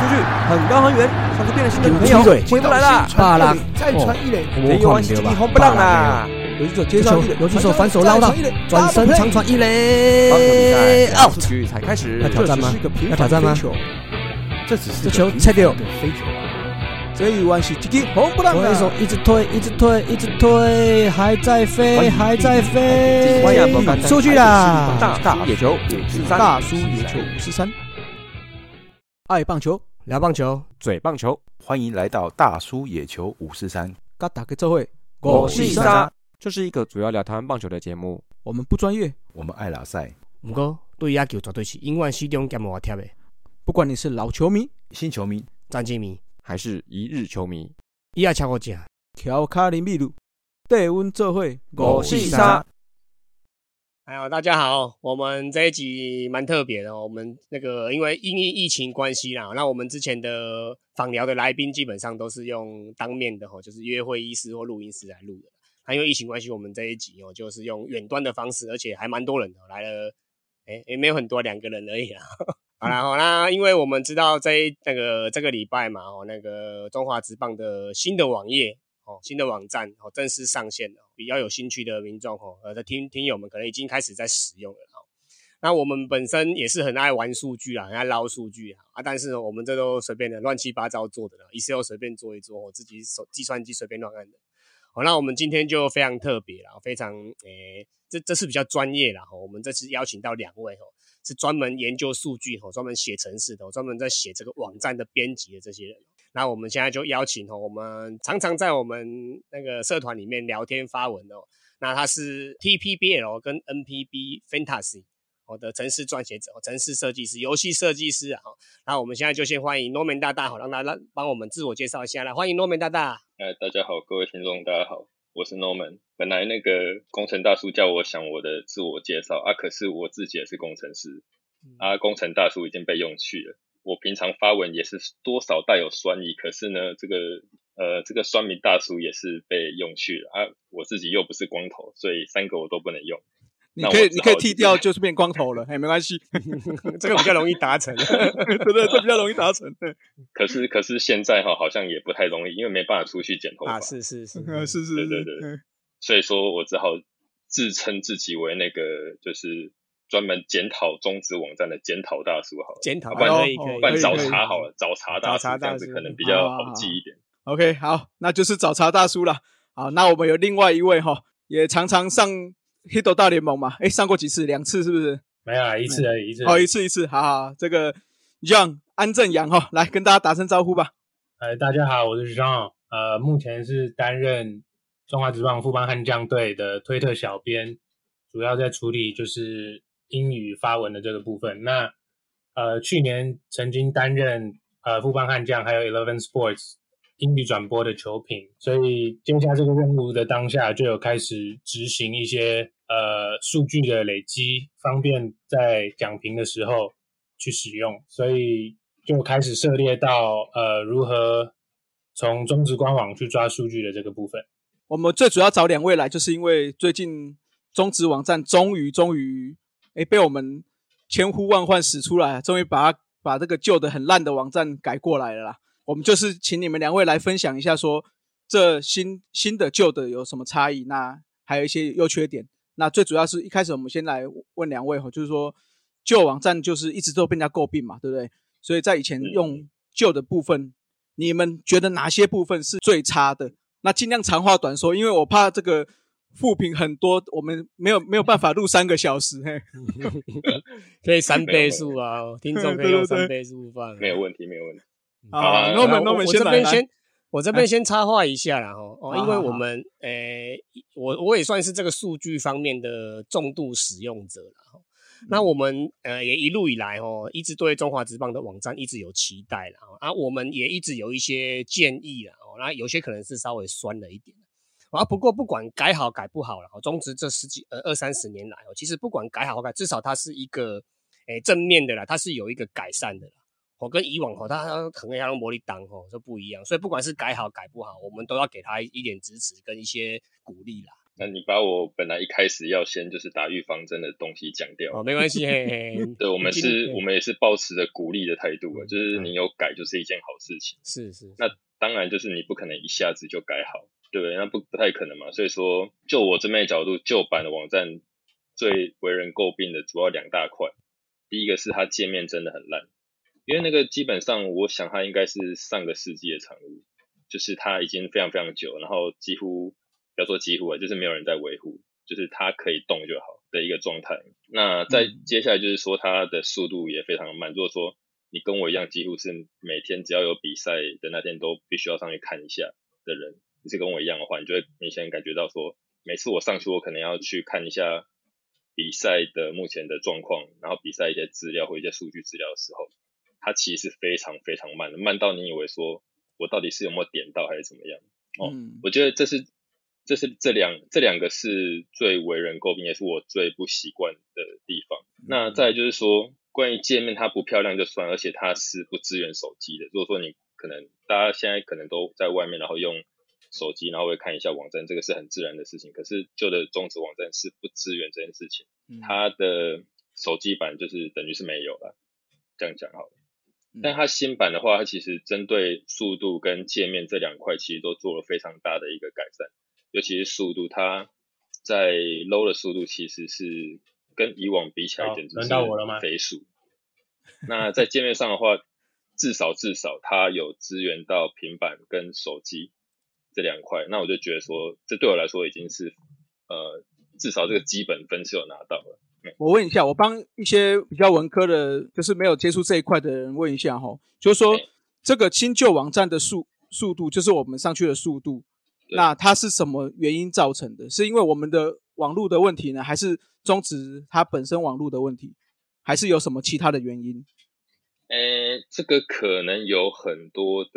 出去，很高很远，像是变了心的女朋友回不来了。巴拉，再传一垒，没有关系，这个红不让啦。游击手接上一垒，游击手反手捞到，转身长传一垒，out。才开始，要挑战吗？要挑战吗？这只是这球菜掉。飞球啊！这一弯是这个红不让投手一直推，一直推，一直推，还在飞，还在飞。出去啦！大大野球五十三，大叔野球五十三。爱棒球，聊棒球，嘴棒球，欢迎来到大叔野球五四三。跟大家做会，我是沙，这是一个主要聊台湾棒球的节目。我们不专业，我们爱老赛。不过对野球绝对是永远始终兼无贴的。不管你是老球迷、新球迷、战绩迷，还是一日球迷，伊也超过正。乔卡林秘鲁，带阮做会，我是沙。哎呦，大家好，我们这一集蛮特别的哦。我们那个因为因为疫情关系啦，那我们之前的访聊的来宾基本上都是用当面的吼，就是约会医师或录音师来录的。那因为疫情关系，我们这一集哦，就是用远端的方式，而且还蛮多人的来了，哎，也没有很多，两个人而已啦。好啦，好啦，因为我们知道这那个这个礼拜嘛，哦，那个中华职棒的新的网页哦，新的网站哦，正式上线了。比较有兴趣的民众哦，呃的听听友们可能已经开始在使用了哦。那我们本身也是很爱玩数据啊，很爱捞数据啊，啊，但是呢，我们这都随便的乱七八糟做的了，Excel 随便做一做，我自己手计算机随便乱按的。好，那我们今天就非常特别了，非常诶，这这是比较专业了哈。我们这次邀请到两位哦。是专门研究数据哦，专门写程式的，专门在写这个网站的编辑的这些人。那我们现在就邀请哦，我们常常在我们那个社团里面聊天发文哦。那他是 TPBL 跟 NPB Fantasy 我的城市撰写者、城市设计师、游戏设计师啊。那我们现在就先欢迎 Norman 大大，好，让他让帮我们自我介绍一下来。欢迎 Norman 大大。哎，大家好，各位听众，大家好。我是 Norman，本来那个工程大叔叫我想我的自我介绍啊，可是我自己也是工程师啊，工程大叔已经被用去了。我平常发文也是多少带有酸意，可是呢，这个呃这个酸民大叔也是被用去了啊，我自己又不是光头，所以三个我都不能用。你可以你可以剃掉，就是变光头了，哎，没关系，这个比较容易达成，对对，这比较容易达成。对，可是可是现在哈，好像也不太容易，因为没办法出去剪头发。是是是是是，对对对，所以说我只好自称自己为那个就是专门检讨中资网站的检讨大叔，好了，检讨，办可以可以，办找茬好了，找茬大叔这样子可能比较好记一点。OK，好，那就是找茬大叔了。好，那我们有另外一位哈，也常常上。黑斗大联盟嘛，哎，上过几次？两次是不是？没有，一次而已，一次。哦，一次一次，好好。这个 John 安正阳哈，来跟大家打声招呼吧。哎，大家好，我是 John，呃，目前是担任中华职棒副班悍将队的推特小编，主要在处理就是英语发文的这个部分。那呃，去年曾经担任呃副班悍将，还有 Eleven Sports。英语转播的球评，所以接下这个任务的当下，就有开始执行一些呃数据的累积，方便在讲评的时候去使用。所以就开始涉猎到呃如何从中职官网去抓数据的这个部分。我们最主要找两位来，就是因为最近中职网站终于终于哎被我们千呼万唤使出来，终于把它把这个旧的很烂的网站改过来了啦。我们就是请你们两位来分享一下，说这新新的旧的有什么差异？那还有一些优缺点。那最主要是一开始我们先来问两位哈，就是说旧网站就是一直都被人家诟病嘛，对不对？所以在以前用旧的部分，你们觉得哪些部分是最差的？那尽量长话短说，因为我怕这个负评很多，我们没有没有办法录三个小时。嘿，可以三倍速啊，听众可以用三倍速放，没有问题，没有问题。好，那我们那我们先来，先我这边先插话一下啦，吼。哦，因为我们诶，我我也算是这个数据方面的重度使用者了，哈。那我们呃也一路以来哦，一直对中华职棒的网站一直有期待了，啊，我们也一直有一些建议了，哦，那有些可能是稍微酸了一点，啊，不过不管改好改不好了，中职这十几呃二三十年来哦，其实不管改好改，至少它是一个诶正面的啦，它是有一个改善的啦。我跟以往吼，他可能要用魔力当吼，就不一样。所以不管是改好改不好，我们都要给他一点支持跟一些鼓励啦。那你把我本来一开始要先就是打预防针的东西讲掉。哦，没关系，嘿嘿。对，我们是我们也是抱持着鼓励的态度啊，就是嗯你有改就是一件好事情。是是，那当然就是你不可能一下子就改好，对？那不不太可能嘛。所以说，就我这边的角度，旧版的网站最为人诟病的主要两大块，第一个是它界面真的很烂，因为那个基本上我想它应该是上个世纪的产物，就是它已经非常非常久，然后几乎不要说几乎啊，就是没有人在维护，就是它可以动就好的一个状态。那再嗯接下来就是说它的速度也非常慢，如果说你跟我一样，几乎是每天只要有比赛的那天都必须要上去看一下的人，你是跟我一样的话，你就会明显感觉到说，每次我上去，我可能要去看一下比赛的目前的状况，然后比赛一些资料或一些数据资料的时候，它其实是非常非常慢的，慢到你以为说我到底是有没有点到还是怎么样？哦嗯我觉得这是这是这两这两个是最为人诟病，也是我最不习惯的地方。那再来就是说，关于界面它不漂亮就算，而且它是不支援手机的。如果说你可能大家现在可能都在外面，然后用手机，然后会看一下网站，这个是很自然的事情。可是旧的中职网站是不支援这件事情，嗯它的手机版就是等于是没有了，这样讲好了。嗯但它新版的话，它其实针对速度跟界面这两块，其实都做了非常大的一个改善。尤其是速度，它在 low 的速度其实是跟以往比起来简直是飞速。那在界面上的话，至少至少它有支援到平板跟手机这两块，那我就觉得说，这对我来说已经是呃，至少这个基本分是有拿到了。我问一下，我帮一些比较文科的，就是没有接触这一块的人问一下哈，就是说对这个新旧网站的速速度，就是我们上去的速度，那它是什么原因造成的？是因为我们的网络的问题呢，还是中职它本身网络的问题，还是有什么其他的原因？诶，这个可能有很多的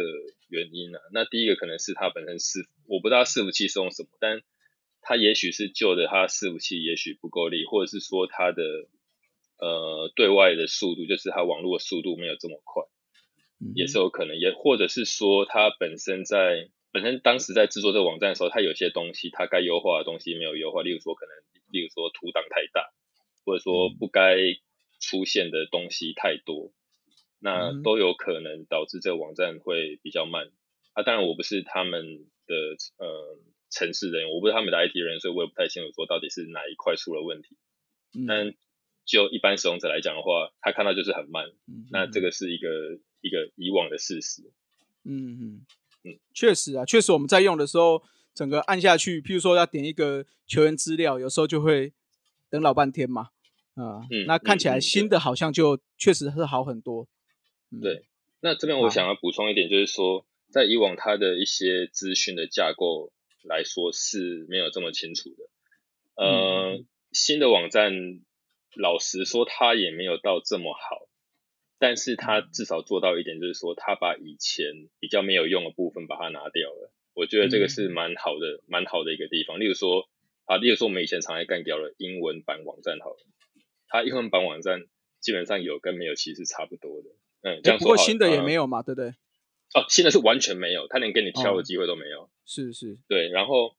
原因啊。那第一个可能是它本身是，我不知道伺服器是用什么，但它也许是旧的，它伺服器也许不够力，或者是说它的呃对外的速度，就是它网络的速度没有这么快，也是有可能，也或者是说它本身在本身当时在制作这个网站的时候，它有些东西它该优化的东西没有优化，例如说可能例如说图档太大，或者说不该出现的东西太多。那嗯都有可能导致这个网站会比较慢啊。当然，我不是他们的呃城市人员，我不是他们的 IT 人员，所以我也不太清楚说到底是哪一块出了问题。嗯但就一般使用者来讲的话，他看到就是很慢，嗯那这个是一个一个以往的事实。嗯嗯嗯，确实啊，确实我们在用的时候，整个按下去，譬如说要点一个球员资料，有时候就会等老半天嘛。啊、嗯那看起来新的好像就确实是好很多。嗯对，那这边我想要补充一点，就是说，在以往它的一些资讯的架构来说是没有这么清楚的。呃，嗯新的网站，老实说，它也没有到这么好，但是它嗯至少做到一点，就是说，它把以前比较没有用的部分把它拿掉了。我觉得这个是嗯蛮好的，蛮好的一个地方。例如说，啊，例如说我们以前常来干掉了英文版网站，好了，它英文版网站基本上有跟没有其实差不多的。嗯，这样说新的也呃没有嘛，对不对？哦，新的是完全没有，他连给你挑哦的机会都没有。是是，对，然后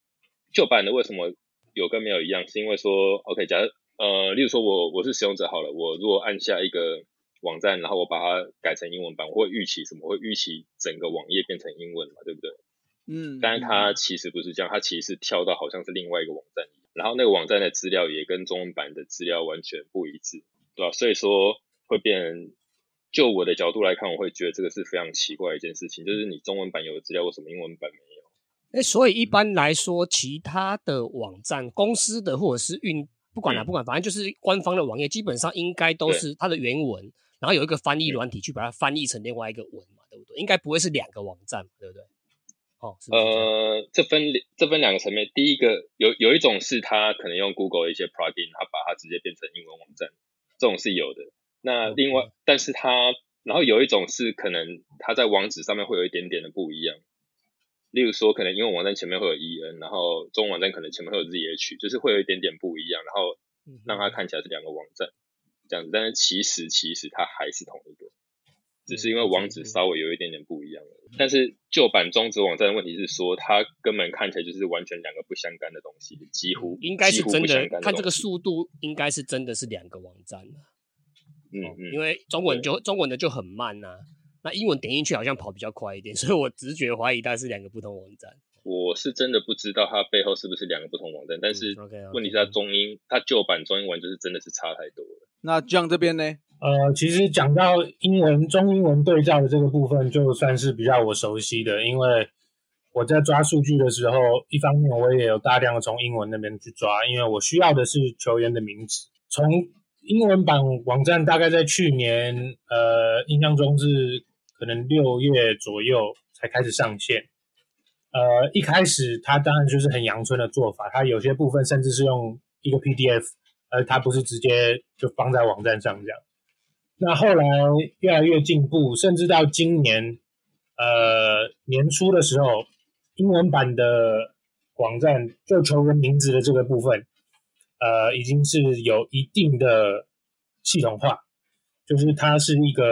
旧版的为什么有跟没有一样？是因为说，OK，假设呃，例如说我我是使用者好了，我如果按下一个网站，然后我把它改成英文版，我会预期什么？会预期整个网页变成英文嘛，对不对？嗯，但是它其实不是这样，它其实是跳到好像是另外一个网站一样，然后那个网站的资料也跟中文版的资料完全不一致，对吧、所以说会变成，就我的角度来看，我会觉得这个是非常奇怪的一件事情，就是你中文版有的资料，为什么英文版没有？哎，所以一般来说，其他的网站、公司的或者是运，不管哪、嗯不管，反正就是官方的网页，基本上应该都是它的原文，然后有一个翻译嗯软体去把它翻译成另外一个文嘛，对不对？应该不会是两个网站嘛，对不对？哦？呃，这分这分两个层面，第一个有有一种是它可能用 Google 的一些 plugin，它把它直接变成英文网站，这种是有的。那另外，但是它然后有一种是可能它在网址上面会有一点点的不一样，例如说可能英文网站前面会有 en，然后中文网站可能前面会有 zh，就是会有一点点不一样，然后嗯让它看起来是两个网站这样子，但是其实其实它还是同一个。只是因为网址稍微有一点点不一样。但是旧版中职网站的问题是说，它根本看起来就是完全两个不相干的东西，几乎应该是真的。看这个速速度，应该是真的是两个网站嗯嗯，因为中文就中文的就很慢呐，那英文点进去好像跑比较快一点，所以我直觉怀疑它是两个不同网站。我是真的不知道它背后是不是两个不同网站，但是问题是它中英，它旧版中英文就是真的是差太多了。那 John 这边呢？呃，其实讲到英文中英文对照的这个部分，就算是比较我熟悉的，因为我在抓数据的时候，一方面我也有大量的从英文那边去抓，因为我需要的是球员的名字。从英文版网站大概在去年，呃，印象中是可能六月左右才开始上线。呃，一开始它当然就是很阳春的做法，它有些部分甚至是用一个 PDF，而它不是直接就放在网站上这样。那后来越来越进步，甚至到今年，呃年初的时候，英文版的网站就求人名字的这个部分，呃，已经是有一定的系统化，就是它是一个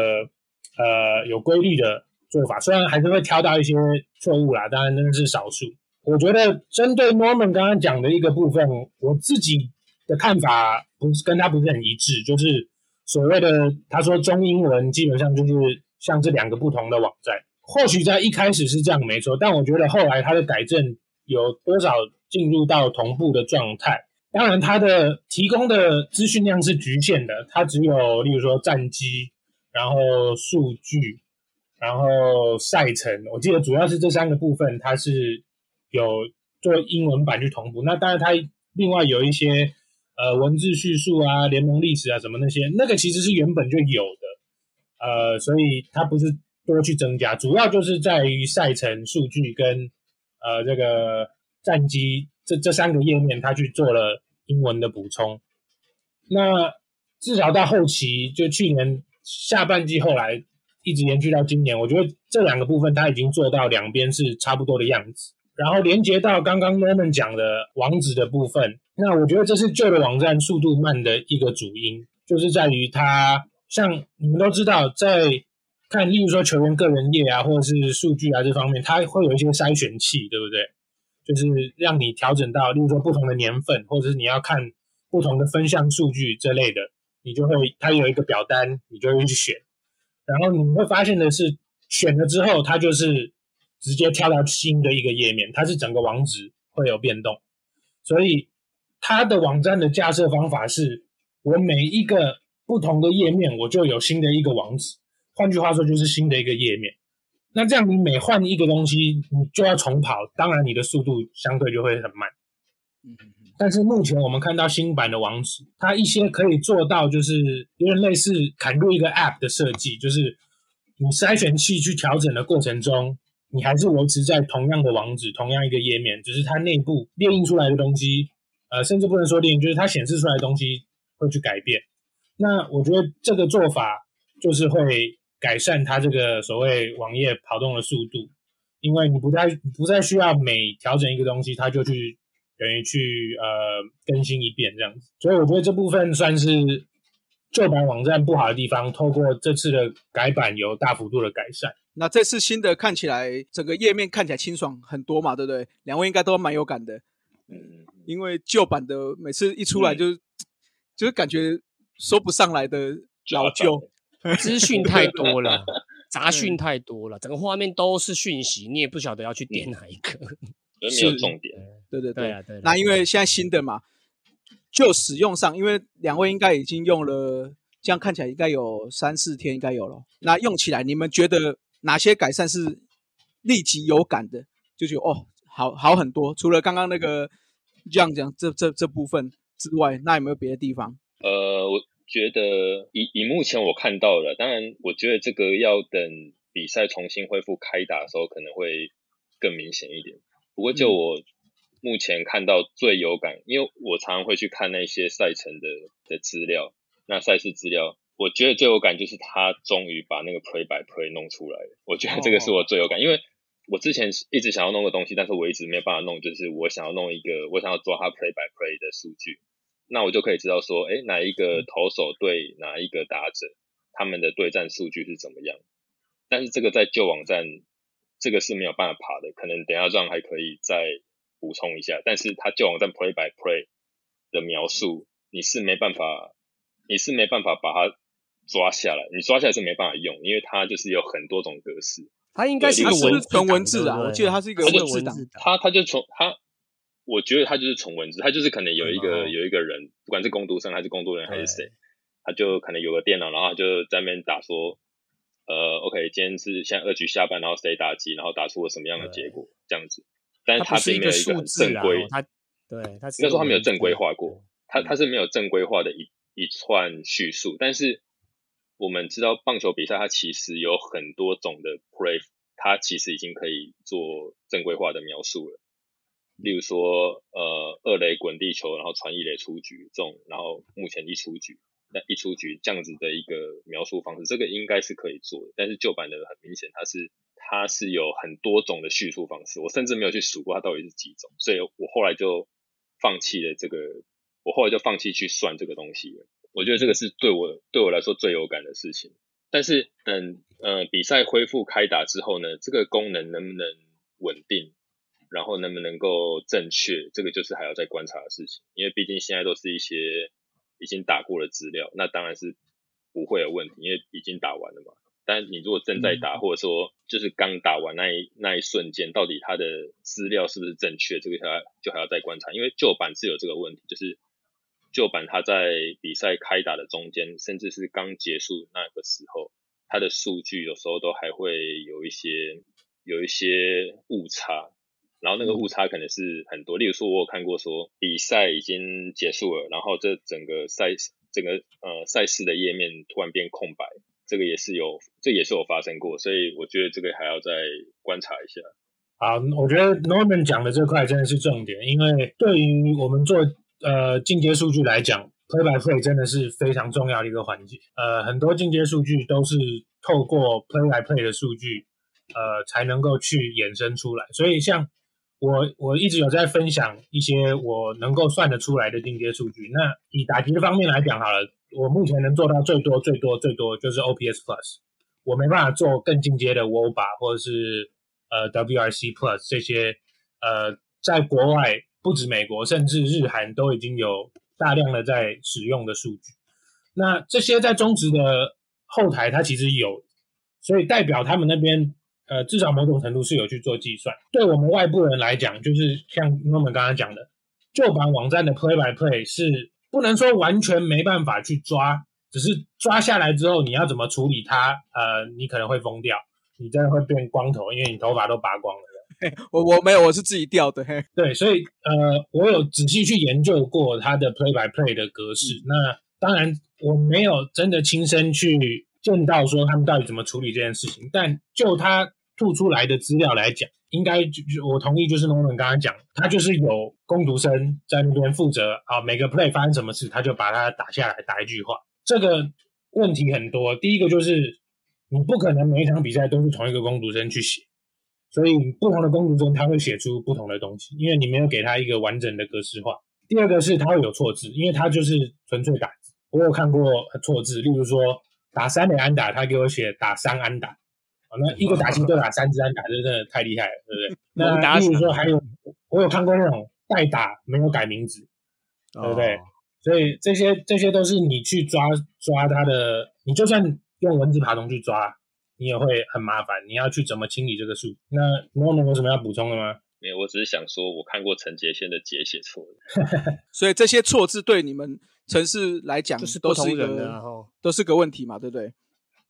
呃有规律的。做法虽然还是会挑到一些错误啦，当然那是少数。我觉得针对 Norman 刚刚讲的一个部分，我自己的看法不是跟他不是很一致，就是所谓的他说中英文基本上就是像这两个不同的网站，或许在一开始是这样没错，但我觉得后来他的改正有多少进入到同步的状态？当然，它的提供的资讯量是局限的，它只有例如说战机，然后数据。然后赛程，我记得主要是这三个部分，它是有做英文版去同步。那当然，它另外有一些呃文字叙述啊、联盟历史啊什么那些，那个其实是原本就有的，呃，所以它不是多去增加，主要就是在于赛程数据跟呃这个战机这这三个页面，他去做了英文的补充。那至少到后期，就去年下半季后来。一直延续到今年，我觉得这两个部分它已经做到两边是差不多的样子。然后连接到刚刚 Norman 讲的网址的部分，那我觉得这是旧的网站速度慢的一个主因，就是在于它像你们都知道，在看例如说球员个人页啊，或者是数据啊这方面，它会有一些筛选器，对不对？就是让你调整到例如说不同的年份，或者是你要看不同的分项数据这类的，你就会它有一个表单，你就会去选。然后你会发现的是，选了之后，它就是直接跳到新的一个页面，它是整个网址会有变动。所以它的网站的架设方法是，我每一个不同的页面，我就有新的一个网址。换句话说，就是新的一个页面。那这样你每换一个东西，你就要重跑，当然你的速度相对就会很慢。嗯但是目前我们看到新版的网址，它一些可以做到，就是有点类似砍入一个 App 的设计，就是你筛选器去调整的过程中，你还是维持在同样的网址、同样一个页面，只是它内部列印出来的东西，呃，甚至不能说列印，就是它显示出来的东西会去改变。那我觉得这个做法就是会改善它这个所谓网页跑动的速度，因为你不再不再需要每调整一个东西，它就去。等于去呃更新一遍这样子，所以我觉得这部分算是旧版网站不好的地方，透过这次的改版有大幅度的改善。那这次新的看起来整个页面看起来清爽很多嘛，对不对？两位应该都蛮有感的。嗯，因为旧版的每次一出来就就是感觉说不上来的老旧，资讯太多了，杂讯太多了，整个画面都是讯息，你也不晓得要去点哪一个。没有重点，对对对对。那因为现在新的嘛，就使用上，因为两位应该已经用了，这样看起来应该有三四天，应该有了。那用起来，你们觉得哪些改善是立即有感的？就觉得哦，好好很多。除了刚刚那个这样讲这这这部分之外，那有没有别的地方？觉得以以目前我看到了，当然，我觉得这个要等比赛重新恢复开打的时候，可能会更明显一点。不过，就我目前看到最有感，因为我常常会去看那些赛程的的资料，那赛事资料，我觉得最有感就是他终于把那个 play by play 弄出来了。我觉得这个是我最有感，因为我之前一直想要弄个东西，但是我一直没有办法弄，就是我想要弄一个，我想要抓他 play by play 的数据，那我就可以知道说，哎，哪一个投手对哪一个打者，他们的对战数据是怎么样。但是这个在旧网站这个是没有办法爬的，可能等一下让还可以再补充一下。但是它旧网站 play by play 的描述，你是没办法，你是没办法把它抓下来，你抓下来是没办法用，因为它就是有很多种格式。它应该是一个文纯文字啊，我记得它是一个文字档。字档他他就从他，我觉得他就是纯文字，他就是可能有一个、有一个人，不管是工读生还是工作人员还是谁，他就可能有个电脑，然后他就在那边打说，呃，OK，今天是现在二局下半，然后谁打击，然后打出了什么样的结果，这样子。但是它不是一个并没有一个很正规哦，它对它是应该说他没有正规化过，他嗯他是没有正规化的一一串叙述，但是我们知道棒球比赛它其实有很多种的 play，它其实已经可以做正规化的描述了。例如说，呃，二垒滚地球，然后传一垒出局这种，然后目前一出局，那一出局这样子的一个描述方式，这个应该是可以做的。但是旧版的很明显，它是它是有很多种的叙述方式，我甚至没有去数过它到底是几种，所以我后来就放弃了这个，我后来就放弃去算这个东西了。我觉得这个是对我对我来说最有感的事情。但是等呃比赛恢复开打之后呢，这个功能能不能稳定，然后能不能够正确，这个就是还要再观察的事情。因为毕竟现在都是一些已经打过的资料，那当然是不会有问题，因为已经打完了嘛。但你如果正在打，或者说就是刚打完那一那一瞬间，到底它的资料是不是正确，这个还就还要再观察。因为旧版是有这个问题，就是旧版它在比赛开打的中间，甚至是刚结束那个时候，它的数据有时候都还会有一些有一些误差，然后那个误差可能是很多。例如说，我有看过说比赛已经结束了，然后这整个赛整个呃赛事的页面突然变空白，这个也是有这也是有发生过，所以我觉得这个还要再观察一下。好，我觉得 Norman 讲的这块真的是重点，因为对于我们做呃进阶数据来讲，play by play 真的是非常重要的一个环节。呃，很多进阶数据都是透过 play by play 的数据，呃，才能够去衍生出来。所以像我我一直有在分享一些我能够算得出来的进阶数据。那以打击的方面来讲好了，我目前能做到最多最多最多就是 OPS Plus，我没办法做更进阶的 WOBA 或者是呃 WRC Plus 这些呃，在国外不止美国，甚至日韩都已经有大量的在使用的数据。那这些在中职的后台，它其实有，所以代表他们那边呃，至少某种程度是有去做计算。对我们外部人来讲，就是像我们刚刚讲的，旧版网站的 Play by Play 是不能说完全没办法去抓，只是抓下来之后，你要怎么处理它，呃，你可能会疯掉，你真的会变光头，因为你头发都拔光了。我我没有，我是自己掉的。嘿，对，所以呃，我有仔细去研究过它的 play by play 的格式。那当然，我没有真的亲身去见到说他们到底怎么处理这件事情，但就他吐出来的资料来讲，应该就就我同意，就是农人刚刚讲，他就是有工读生在那边负责啊，每个 play 发生什么事，他就把它打下来，打一句话。这个问题很多，第一个就是你不可能每一场比赛都是同一个工读生去写。所以不同的工读生他会写出不同的东西，因为你没有给他一个完整的格式化。第二个是他会有错字，因为他就是纯粹打字。我有看过错字，例如说打三垒安打，他给我写打三安打，啊，那一个打击就打三支安打，这真的太厉害了，对不对？那打那例如说还有，我有看过那种代打没有改名字，对不对？哦所以这些这些都是你去抓抓他的，你就算用文字爬虫去抓，你也会很麻烦。你要去怎么清理这个数？那 Norman 有什么要补充的吗？没有，我只是想说，我看过陈杰先的解写错了。所以这些错字对你们城市来讲就是都是人都是个问题嘛，对不对？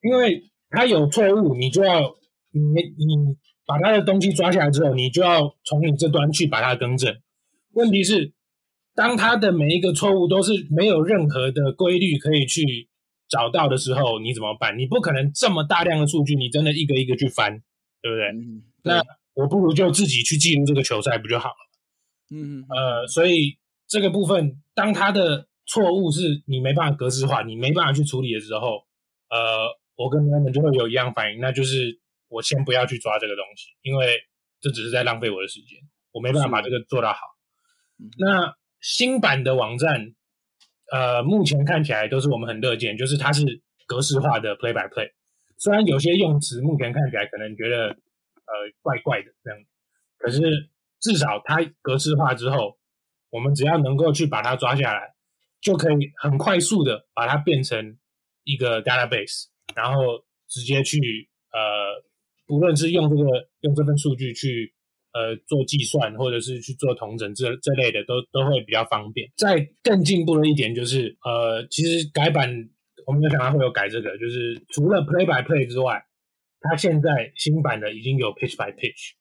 因为他有错误，你就要你你把他的东西抓下来之后，你就要从你这端去把它更正。问题是，当他的每一个错误都是没有任何的规律可以去找到的时候，你怎么办？你不可能这么大量的数据，你真的一个一个去翻，对不对？嗯，那我不如就自己去记录这个球赛不就好了？嗯呃，所以这个部分，当他的错误是你没办法格式化，你没办法去处理的时候，呃，我跟他们就会有一样反应，那就是我先不要去抓这个东西，因为这只是在浪费我的时间，我没办法把这个做到好。那新版的网站，呃，目前看起来都是我们很乐见，就是它是格式化的 play by play。虽然有些用词目前看起来可能觉得呃怪怪的这样，可是至少它格式化之后，我们只要能够去把它抓下来，就可以很快速的把它变成一个 database，然后直接去呃，不论是用这个用这份数据去呃做计算，或者是去做同整这这类的，都都会比较方便。再更进步的一点就是呃，其实改版。我们有想到会有改这个，就是除了 play by play 之外，它现在新版的已经有 pitch by pitch，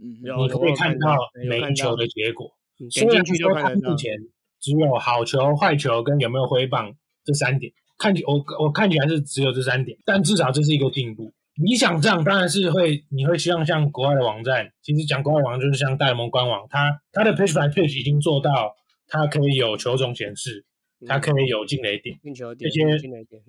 嗯，你可以看到每一球的结果。虽然说它目前只有好球、坏球跟有没有挥棒这三点，看起我我看起来是只有这三点，但至少这是一个进步。理想上当然是会，你会希望像国外的网站，其实讲国外网站就是像大联盟官网，它它的 pitch by pitch 已经做到，它可以有球种显示。它可以有进雷点，这些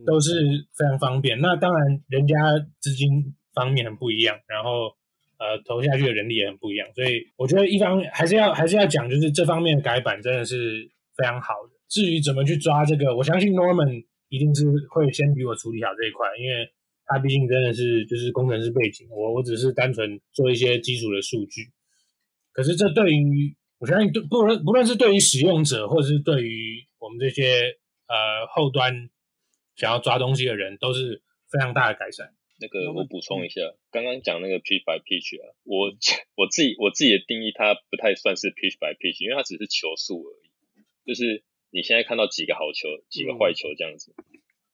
都是非常方便。那当然，人家资金方面很不一样，然后呃投下去的人力也很不一样，所以我觉得一方面还是要还是要讲，就是这方面的改版真的是非常好的。至于怎么去抓这个，我相信 Norman 一定是会先比我处理好这一块，因为他毕竟真的是就是工程师背景，我我只是单纯做一些基础的数据。可是这对于我相信，对不论不论是对于使用者，或者是对于我们这些呃后端想要抓东西的人，都是非常大的改善。那个我补充一下，刚刚讲那个 pitch by pitch 啊，我 我自己我自己的定义，它不太算是 pitch by pitch，因为它只是球速而已。就是你现在看到几个好球，几个坏球这样子。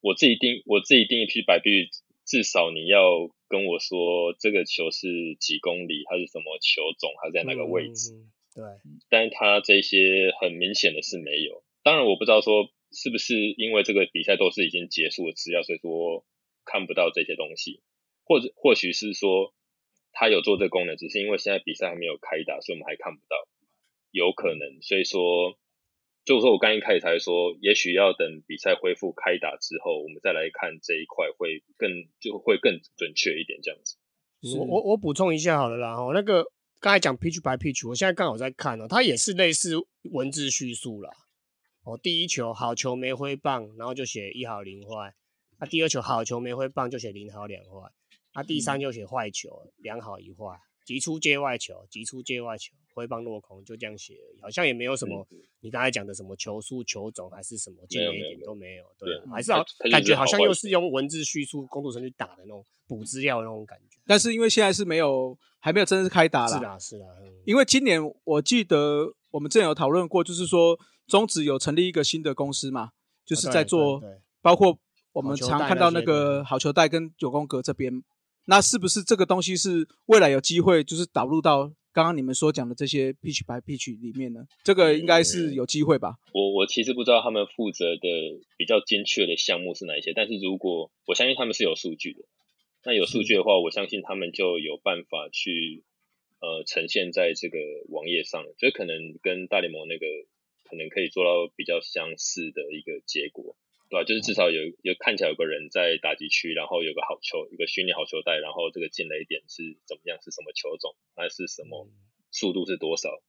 我自己定我自己定义 pitch by pitch，至少你要跟我说这个球是几公里，它是什么球种，它在哪个位置。对，但是它这些很明显的是没有。当然我不知道说是不是因为这个比赛都是已经结束的资料，所以说看不到这些东西，或者或许是说他有做这个功能，只是因为现在比赛还没有开打，所以我们还看不到，有可能。所以说，就是说我刚一开始才说，也许要等比赛恢复开打之后，我们再来看这一块会更就会更准确一点这样子。我我我补充一下好了啦，哦，那个。刚才讲 pitch by pitch，我现在刚好在看哦，它也是类似文字叙述啦。哦，第一球好球没挥棒，然后就写一好零坏；那第二球好球没挥棒，就写零好两坏；那第三就写坏球两好一坏，急出界外球，急出界外球，挥棒落空，就这样写而已，好像也没有什么你刚才讲的什么球速、球种还是什么进一点都没有，对，还是好感觉好像又是用文字叙述工作程序打的那种补资料那种感觉。但是因为现在是没有。还没有正式开打了，是的，是的。因为今年我记得我们之前有讨论过，就是说中职有成立一个新的公司嘛，就是在做，包括我们常看到那个好球带跟九宫格这边，那是不是这个东西是未来有机会就是导入到刚刚你们所讲的这些 pitch by pitch 里面呢？这个应该是有机会吧？我我其实不知道他们负责的比较精确的项目是哪一些，但是如果我相信他们是有数据的。那有数据的话，我相信他们就有办法去呃呈现在这个网页上，就可能跟大联盟那个可能可以做到比较相似的一个结果，对吧？就是至少有有看起来有个人在打击区，然后有个好球，一个虚拟好球带，然后这个进雷点是怎么样，是什么球种，还是什么速度是多少，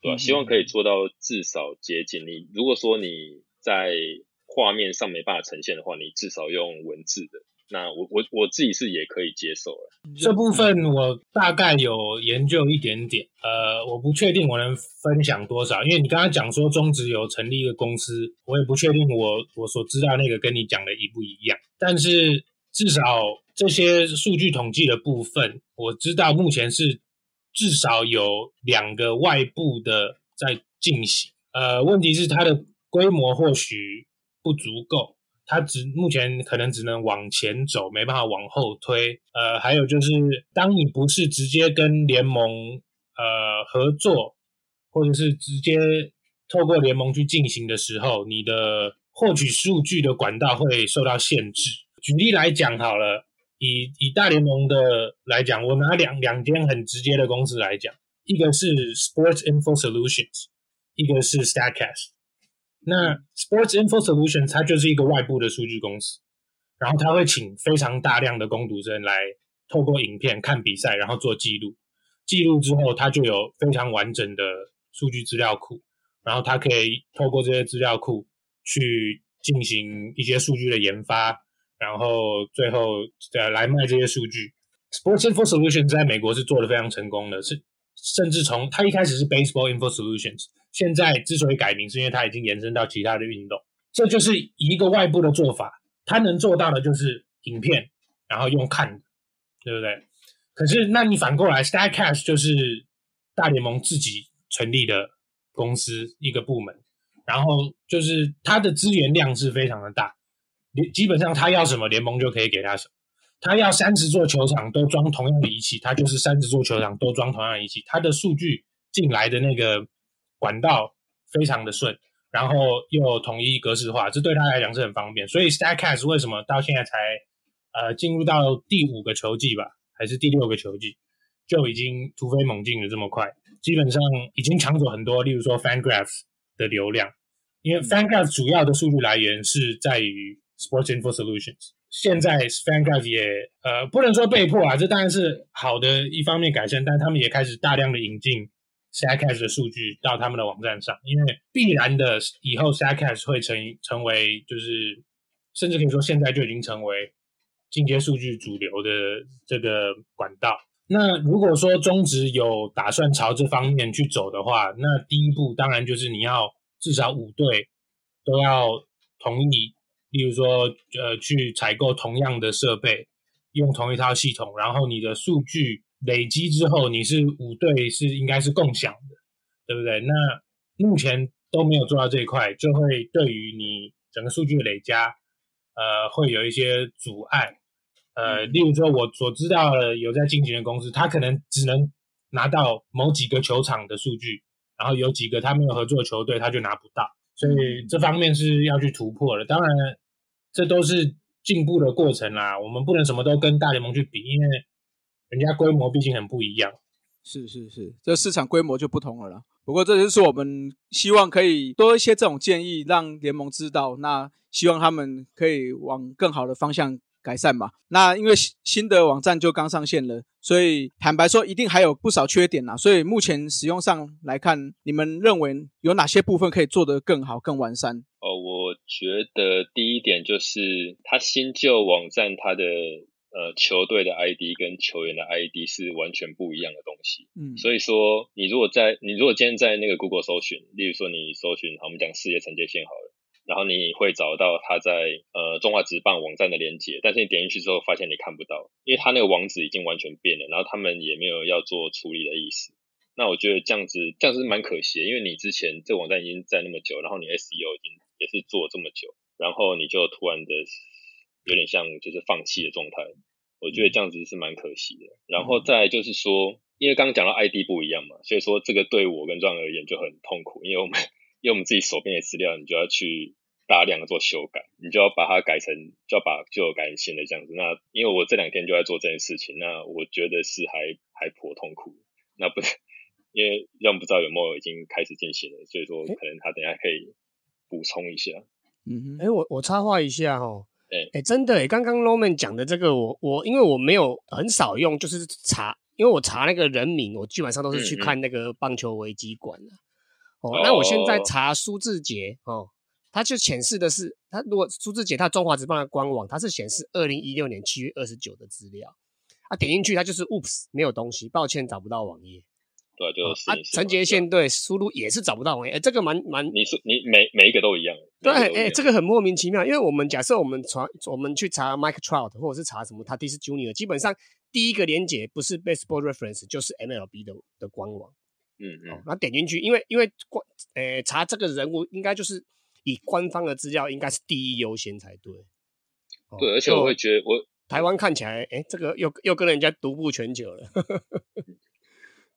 对吧？希望可以做到至少接近你。如果说你在画面上没办法呈现的话，你至少用文字的。那我我我自己是也可以接受了。这部分我大概有研究一点点，呃，我不确定我能分享多少，因为你刚刚讲说中职有成立一个公司，我也不确定我我所知道那个跟你讲的一不一样。但是至少这些数据统计的部分，我知道目前是至少有两个外部的在进行。呃，问题是它的规模或许不足够。它只目前可能只能往前走，没办法往后推。呃，还有就是，当你不是直接跟联盟呃合作，或者是直接透过联盟去进行的时候，你的获取数据的管道会受到限制。举例来讲好了，以以大联盟的来讲，我拿两两间很直接的公司来讲，一个是 Sports Info Solutions，一个是 Statcast。那 Sports Info Solutions 它就是一个外部的数据公司，然后它会请非常大量的攻读生来透过影片看比赛，然后做记录。记录之后，它就有非常完整的数据资料库，然后它可以透过这些资料库去进行一些数据的研发，然后最后呃来卖这些数据。Sports Info Solutions 在美国是做的非常成功的，是甚至从它一开始是 Baseball Info Solutions，现在之所以改名，是因为它已经延伸到其他的运动。这就是一个外部的做法，它能做到的就是影片，然后用看，对不对？可是那你反过来，Statcast 就是大联盟自己成立的公司一个部门，然后就是它的资源量是非常的大，基本上他要什么联盟就可以给他什么。他要三十座球场都装同样的仪器，他就是三十座球场都装同样的仪器。他的数据进来的那个管道非常的顺，然后又统一格式化，这对他来讲是很方便。所以 Statcast 为什么到现在才呃进入到第五个球季吧，还是第六个球季就已经突飞猛进的这么快？基本上已经抢走很多，例如说 FanGraphs 的流量，因为 FanGraphs 主要的数据来源是在于 Sports Info Solutions。现在 FanGraph 也呃不能说被迫啊，这当然是好的一方面改善，但他们也开始大量的引进 Stacks 的数据到他们的网站上，因为必然的以后 Stacks 会成成为就是甚至可以说现在就已经成为进阶数据主流的这个管道。那如果说中职有打算朝这方面去走的话，那第一步当然就是你要至少五队都要同意。例如说，呃，去采购同样的设备，用同一套系统，然后你的数据累积之后，你是五队是应该是共享的，对不对？那目前都没有做到这一块，就会对于你整个数据的累加，呃，会有一些阻碍。呃，例如说，我所知道的有在进行的公司，他可能只能拿到某几个球场的数据，然后有几个他没有合作球队，他就拿不到，所以这方面是要去突破的。当然。这都是进步的过程啦，我们不能什么都跟大联盟去比，因为人家规模毕竟很不一样。是是是，这市场规模就不同了啦。不过这就是我们希望可以多一些这种建议，让联盟知道，那希望他们可以往更好的方向。改善嘛？那因为新的网站就刚上线了，所以坦白说，一定还有不少缺点呐。所以目前使用上来看，你们认为有哪些部分可以做得更好、更完善？哦，我觉得第一点就是他新旧网站它的呃球队的 ID 跟球员的 ID 是完全不一样的东西。嗯，所以说你如果在你如果今天在那个 Google 搜寻，例如说你搜寻，好，我们讲世界承接线好了。然后你会找到他在呃中华职棒网站的连接，但是你点进去之后发现你看不到，因为他那个网址已经完全变了，然后他们也没有要做处理的意思。那我觉得这样子这样子蛮可惜的，因为你之前这个网站已经在那么久，然后你 SEO 已经也是做这么久，然后你就突然的有点像就是放弃的状态，我觉得这样子是蛮可惜的。然后再就是说，因为刚刚讲到 ID 不一样嘛，所以说这个对我跟壮而言就很痛苦，因为我们。因为我们自己手边的资料，你就要去大量的做修改，你就要把它改成，就要把旧改成新的这样子。那因为我这两天就在做这件事情，那我觉得是还还颇痛苦。那不，因为让不知道有没有已经开始进行了，所以说可能他等下可以补充一下。嗯哼，哎，我我插话一下哈，哎哎，真的哎，刚刚 Roman 讲的这个，我我因为我没有很少用，就是查，因为我查那个人名，我基本上都是去看那个棒球危机馆的。哦，那我现在查苏志杰哦，他就显示的是，他如果苏志杰他中华职棒的官网，它是显示二零一六年七月二十九的资料，啊，点进去它就是 oops 没有东西，抱歉找不到网页。对，就是啊，陈杰线对输入也是找不到网页，哎，这个蛮蛮，你是你每每一个都一样。对，哎，这个很莫名其妙，因为我们假设我们查我们去查 Mike Trout 或者是查什么他 Dis Junior，基本上第一个连接不是 Baseball Reference 就是 MLB 的的官网。嗯嗯，那点进去，因为因为官，诶，查这个人物应该就是以官方的资料应该是第一优先才对。对，而且我会觉得，我台湾看起来，哎，这个又又跟人家独步全球了。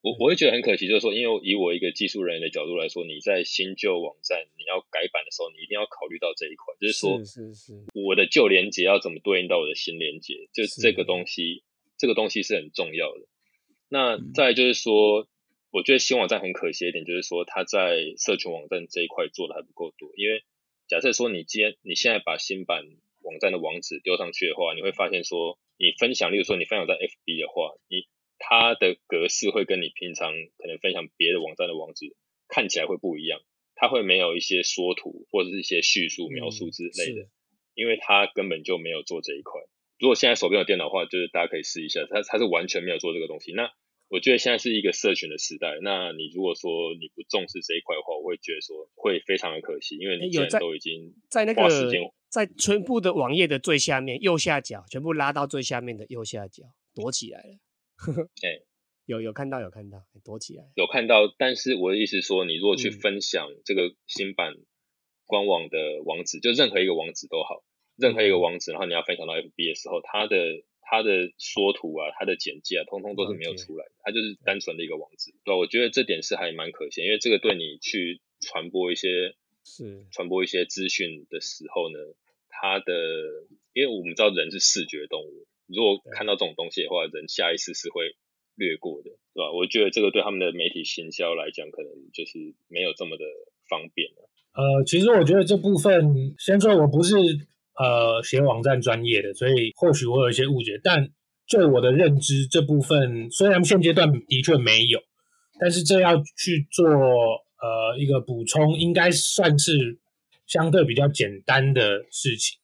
我我会觉得很可惜，就是说，因为以我一个技术人员的角度来说，你在新旧网站你要改版的时候，你一定要考虑到这一块，就是说，是是，我的旧连接要怎么对应到我的新连接，就是这个东西，这个东西是很重要的。那再就是说。我觉得新网站很可惜一点，就是说它在社群网站这一块做的还不够多。因为假设说你今天你现在把新版网站的网址丢上去的话，你会发现说你分享，例如说你分享在 FB 的话，你它的格式会跟你平常可能分享别的网站的网址看起来会不一样，它会没有一些缩图或者是一些叙述描述之类的。因为它根本就没有做这一块。如果现在手边有电脑的话，就是大家可以试一下，它它是完全没有做这个东西。那我觉得现在是一个社群的时代，那你如果说你不重视这一块的话，我会觉得说会非常的可惜，因为你现在都已经在那个在全部的网页的最下面右下角，全部拉到最下面的右下角，躲起来了。哎有有看到有看到，躲起来。有看到，但是我的意思说，你如果去嗯。分享这个新版官网的网址，就任何一个网址都好，任何一嗯。个网址，然后你要分享到 FB 的时候，它的它的缩图啊，它的简介啊，通通都是没有出来的，它就是单纯的一个网址，对？我觉得这点是还蛮可惜，因为这个对你去传播一些是。传播一些资讯的时候呢，它的因为我们知道人是视觉动物，如果看到这种东西的话，人下意识是会略过的，对吧？我觉得这个对他们的媒体行销来讲，可能就是没有这么的方便了。呃，其实我觉得这部分，先说我不是呃写网站专业的，所以或许我有一些误解。但就我的认知，这部分虽然现阶段的确没有，但是这要去做呃一个补充，应该算是相对比较简单的事情。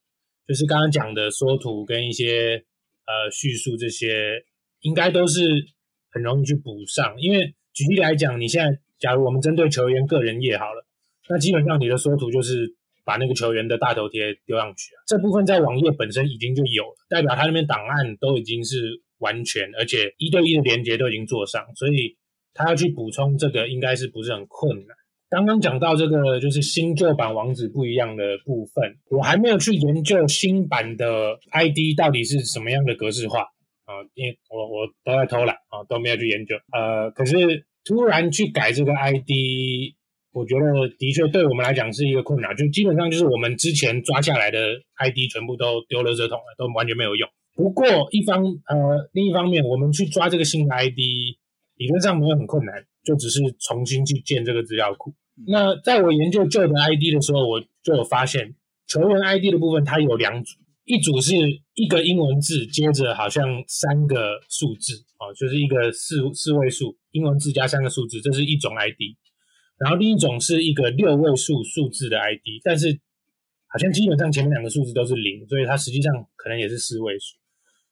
就是刚刚讲的缩图跟一些呃叙述这些，应该都是很容易去补上。因为举例来讲，你现在假如我们针对球员个人页好了。那基本上你的缩图就是把那个球员的大头贴丢上去，这部分在网页本身已经就有了，代表他那边档案都已经是完全，而且一对一的连接都已经做上，所以他要去补充这个应该是不是很困难。刚刚讲到这个就是新旧版网址不一样的部分，我还没有去研究新版的 ID 到底是什么样的格式化啊，因为我我都在偷懒啊，都没有去研究。呃，可是突然去改这个 ID。我觉得的确对我们来讲是一个困扰，就基本上就是我们之前抓下来的 ID 全部都丢了这桶了，都完全没有用。不过一方呃另一方面，我们去抓这个新的 ID 理论上没有很困难，就只是重新去建这个资料库。那在我研究旧的 ID 的时候，我就有发现球员 ID 的部分它有两组，一组是一个英文字接着好像三个数字哦，就是一个四四位数英文字加三个数字，这是一种 ID。然后另一种是一个六位数数字的 ID，但是好像基本上前面两个数字都是零，所以它实际上可能也是四位数。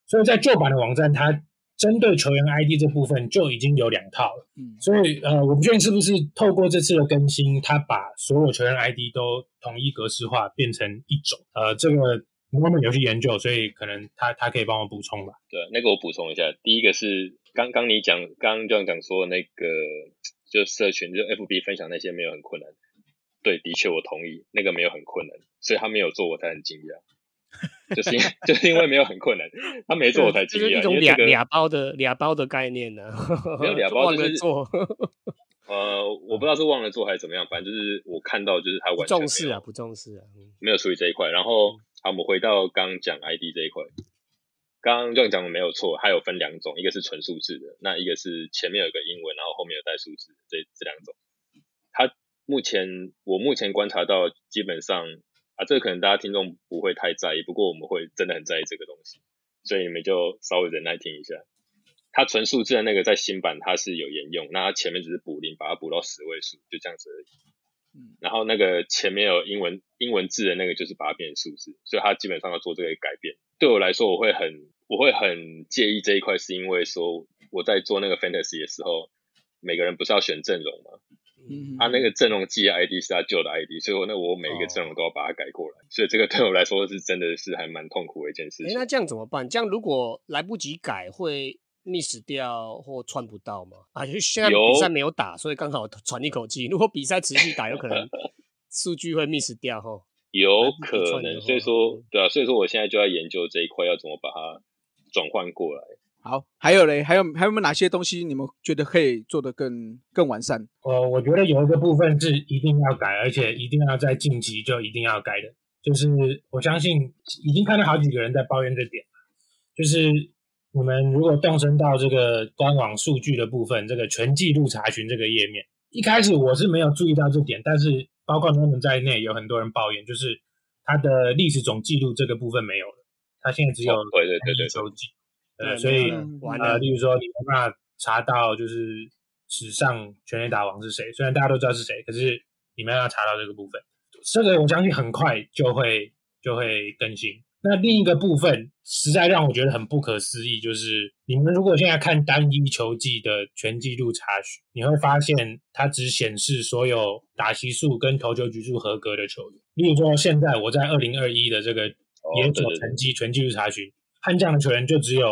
所以在旧版的网站，它针对球员 ID 这部分就已经有两套了。嗯，所以呃，我不确定是不是透过这次的更新，他把所有球员 ID 都统一格式化，变成一种。呃，这个我们有去研究，所以可能他他可以帮我补充吧。对，那个我补充一下，第一个是刚刚你讲，刚刚这样讲说那个。就社群，就 FB 分享那些没有很困难，对，的确我同意，那个没有很困难，所以他没有做我才很惊讶，就是因为就是因为没有很困难，他没做我才惊讶，就是一种因为这个俩俩包的俩包的概念呢、没有俩 包忘就是了做，呃，我不知道是忘了做还是怎么样，反正就是我看到就是他完全重视啊，不重视啊。嗯没有处理这一块，然后好，我们回到刚刚讲 ID 这一块。刚刚这样讲的没有错，它有分两种，一个是纯数字的，那一个是前面有个英文，然后后面有带数字，这这两种。它目前我目前观察到，基本上啊，这个可能大家听众不会太在意，不过我们会真的很在意这个东西，所以你们就稍微忍耐听一下。它纯数字的那个在新版它是有沿用，那它前面只是补零，把它补到十位数，就这样子而已。嗯然后那个前面有英文英文字的那个，就是把它变成数字，所以它基本上要做这个改变。对我来说，我会很我会很介意这一块，是因为说我在做那个 fantasy 的时候，每个人不是要选阵容吗？嗯他、那个阵容记的 ID 是他旧的 ID，所以我那我每一个阵容都要把它改过来，所以这个对我来说是真的是还蛮痛苦的一件事哎、情。那这样怎么办？这样如果来不及改，会 miss 掉或穿不到吗？啊，就现在比赛没有打，所以刚好喘一口气。如果比赛持续打，有可能 数据会 miss 掉吼。有可能，所以说对啊，所以说我现在就在研究这一块要怎么把它转换过来。好，还有嘞，还有还有没有哪些东西你们觉得可以做得更更完善？呃，我觉得有一个部分是一定要改，而且一定要在近期就一定要改的，就是我相信已经看到好几个人在抱怨这点，就是你们如果动身到这个官网数据的部分，这个全记录查询这个页面，一开始我是没有注意到这点，但是包括他们在内，有很多人抱怨，就是它的历史总记录这个部分没有了，它现在只有哦对对对对对。收记，呃，对所以呃，例如说你没办法查到就是史上全垒打王是谁，虽然大家都知道是谁，可是你没办法查到这个部分。这个我相信很快就会就会更新。那另一个部分实在让我觉得很不可思议，就是你们如果现在看单一球季的全季度查询，你会发现它只显示所有打席数跟投球局数合格的球员。例如说，现在我在二零二一的这个野手成绩全季度查询，悍将的球员就只有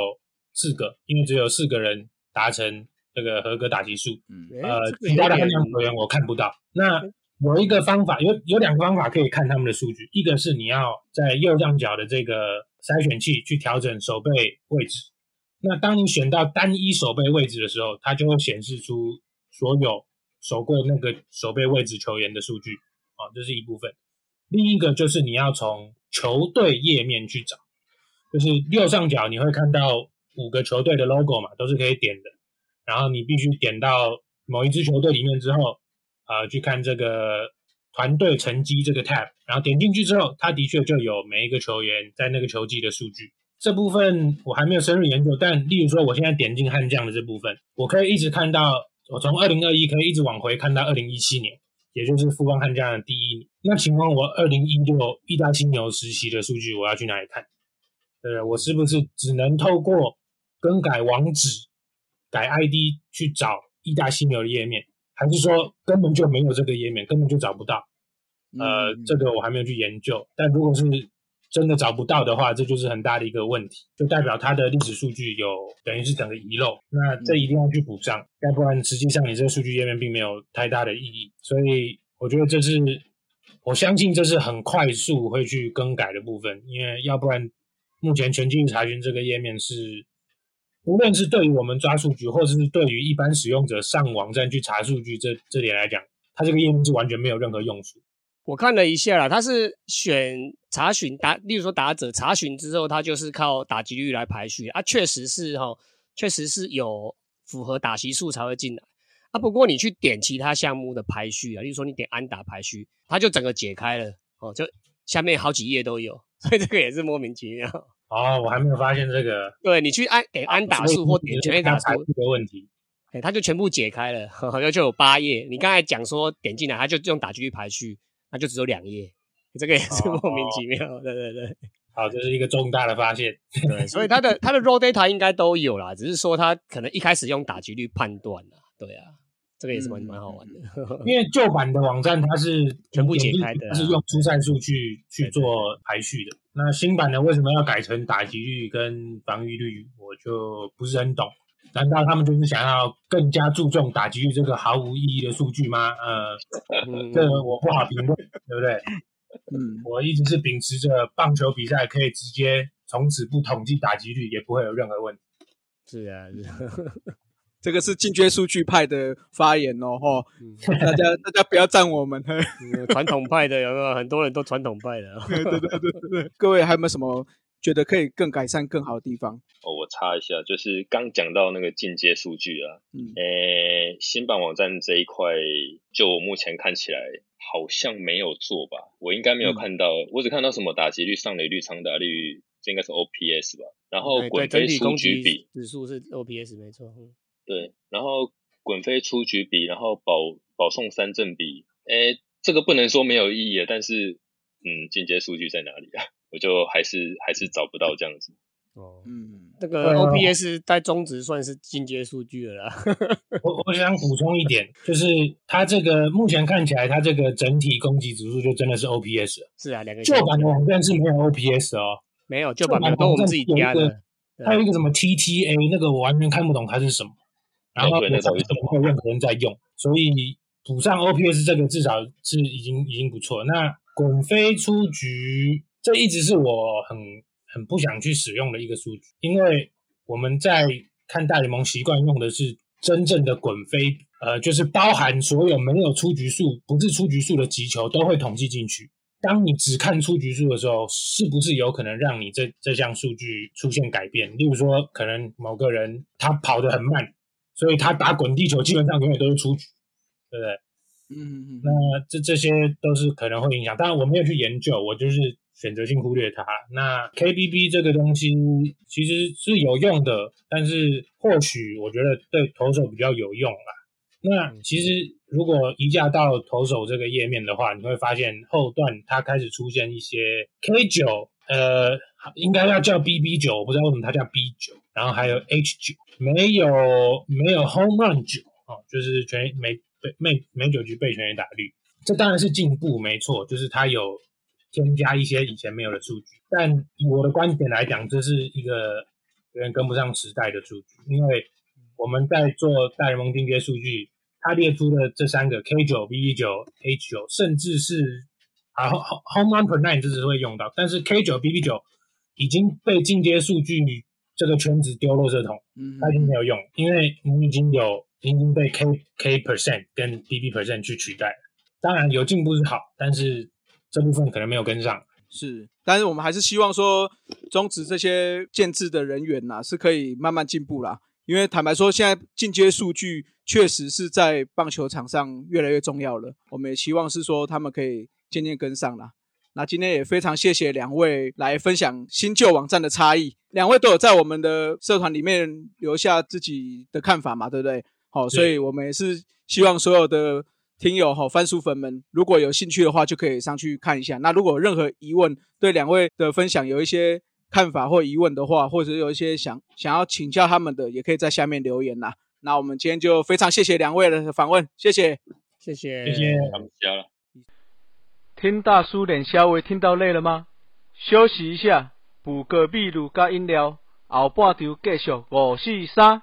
四个，因为只有四个人达成这个合格打击数。嗯诶呃，其他的悍将球员我看不到。那有一个方法，有有两个方法可以看他们的数据，一个是你要在右上角的这个筛选器去调整手背位置。那当你选到单一手背位置的时候，它就会显示出所有守过那个手背位置球员的数据啊，这是一部分。另一个就是你要从球队页面去找，就是右上角你会看到五个球队的 logo 嘛，都是可以点的。然后你必须点到某一支球队里面之后，呃，去看这个团队成绩这个 tab，然后点进去之后，它的确就有每一个球员在那个球季的数据。这部分我还没有深入研究，但例如说我现在点进悍将的这部分，我可以一直看到，我从二零二一可以一直往回看到二零一七年，也就是富邦悍将的第一年。那请问我二零一六意大青牛实习的数据，我要去哪里看？对不对？我是不是只能透过更改网址、改 ID 去找意大犀牛的页面，还是说根本就没有这个页面，根本就找不到？呃，嗯这个我还没有去研究。但如果是真的找不到的话，这就是很大的一个问题，就代表它的历史数据有等于是整个遗漏。那这一定要去补上，要不然实际上你这个数据页面并没有太大的意义。所以我觉得这是我相信这是很快速会去更改的部分，因为要不然目前全境查询这个页面是。无论是对于我们抓数据，或者是对于一般使用者上网站去查数据这这点来讲，它这个页面是完全没有任何用处。我看了一下啦，它是选查询打，例如说打者查询之后，它就是靠打击率来排序啊，确实是哈，确实是有符合打席数才会进来啊。不过你去点其他项目的排序啊，例如说你点安打排序，它就整个解开了哦，就下面好几页都有，所以这个也是莫名其妙。哦，我还没有发现这个对你去按点安打数或点全垒打数，的问题。哎，它就全部解开了，好像就有八页。你刚才讲说点进来，它就用打击率排序，那就只有两页，这个也是哦莫名其妙。对对对 好，这是一个重大的发现。对，所以它的它的 raw data 应该都有啦，只是说它可能一开始用打击率判断啦。对啊，这个也是蛮嗯蛮好玩的。因为旧版的网站它是全部解开的啊它是用出赛数去去做排序的。那新版的为什么要改成打击率跟防御率，我就不是很懂。难道他们就是想要更加注重打击率这个毫无意义的数据吗？呃，嗯这个我不好评论，对不对？嗯，我一直是秉持着棒球比赛可以直接从此不统计打击率，也不会有任何问题。是啊，是啊这个是进阶数据派的发言哦，哈，嗯。大家 大家不要赞我们，嘿 嗯传统派的有没有？很多人都传统派的。对对对对对，各位还有没有什么觉得可以更改善、更好的地方？哦，我插一下，就是刚讲到那个进阶数据啊，嗯。诶，新版网站这一块，就我目前看起来好像没有做吧，我应该没有嗯看到，我只看到什么打击率、上垒率、长打率，这应该是 OPS 吧，然后滚飞出整体攻击局比，指数是 OPS 没错。嗯对，然后滚飞出局比，然后保保送三振比，哎，这个不能说没有意义啊，但是，嗯，进阶数据在哪里啊？我就还是还是找不到这样子。哦，嗯，这个呃 OPS 在中值算是进阶数据了啦。我我想补充一点，就是它这个目前看起来，它这个整体攻击指数就真的是 OPS 了。是啊，两个旧版的网站是没有 OPS 哦，没有，旧版没有，都我们自己加的。还有一个什么 TTA，那个我完全看不懂它是什么，然后我找到底什么没有任何人在用，所以补上 OPS 这个至少是已经已经不错。那滚飞出局，这一直是我很很不想去使用的一个数据，因为我们在看大联盟习惯用的是真正的滚飞，呃，就是包含所有没有出局数、不是出局数的击球都会统计进去。当你只看出局数的时候，是不是有可能让你这这项数据出现改变？例如说，可能某个人他跑得很慢，所以他打滚地球基本上永远都是出局，对不对？嗯嗯那这这些都是可能会影响，当然我没有去研究，我就是选择性忽略它。那 KBB 这个东西其实是有用的，但是或许我觉得对投手比较有用啦。那其实如果移驾到投手这个页面的话，你会发现后段它开始出现一些 K 九，呃，应该要叫 BB 九，我不知道为什么它叫 B 九，然后还有 H 九，没有没有 Home Run 九哦，就是全每每每每九局被全员打率，这当然是进步，没错，就是它有添加一些以前没有的数据，但以我的观点来讲，这是一个有点跟不上时代的数据，因为。我们在做大联盟进阶数据，它列出的这三个 K 九、BB 九、H 九，甚至是啊 Home Run Per Nine 这只会用到，但是 K 九、BB 九已经被进阶数据这个圈子丢垃圾桶，嗯它已经没有用，因为你已经有已经被 K K percent 跟 BB percent 去取代。当然有进步是好，但是这部分可能没有跟上。是，但是我们还是希望说，终止这些建制的人员呐，是可以慢慢进步啦。因为坦白说，现在进阶数据确实是在棒球场上越来越重要了。我们也期望是说他们可以渐渐跟上啦。那今天也非常谢谢两位来分享新旧网站的差异。两位都有在我们的社团里面留下自己的看法嘛，对不对？好，所以我们也是希望所有的听友哈番薯粉们，如果有兴趣的话，就可以上去看一下。那如果有任何疑问，对两位的分享有一些。看法或疑问的话，或者有一些想想要请教他们的，也可以在下面留言呐。那我们今天就非常谢谢两位的访问，谢谢，谢谢，谢谢，他们加了。听大叔脸稍微听到累了吗？休息一下，补个秘鲁加饮料，后半场继续五四三。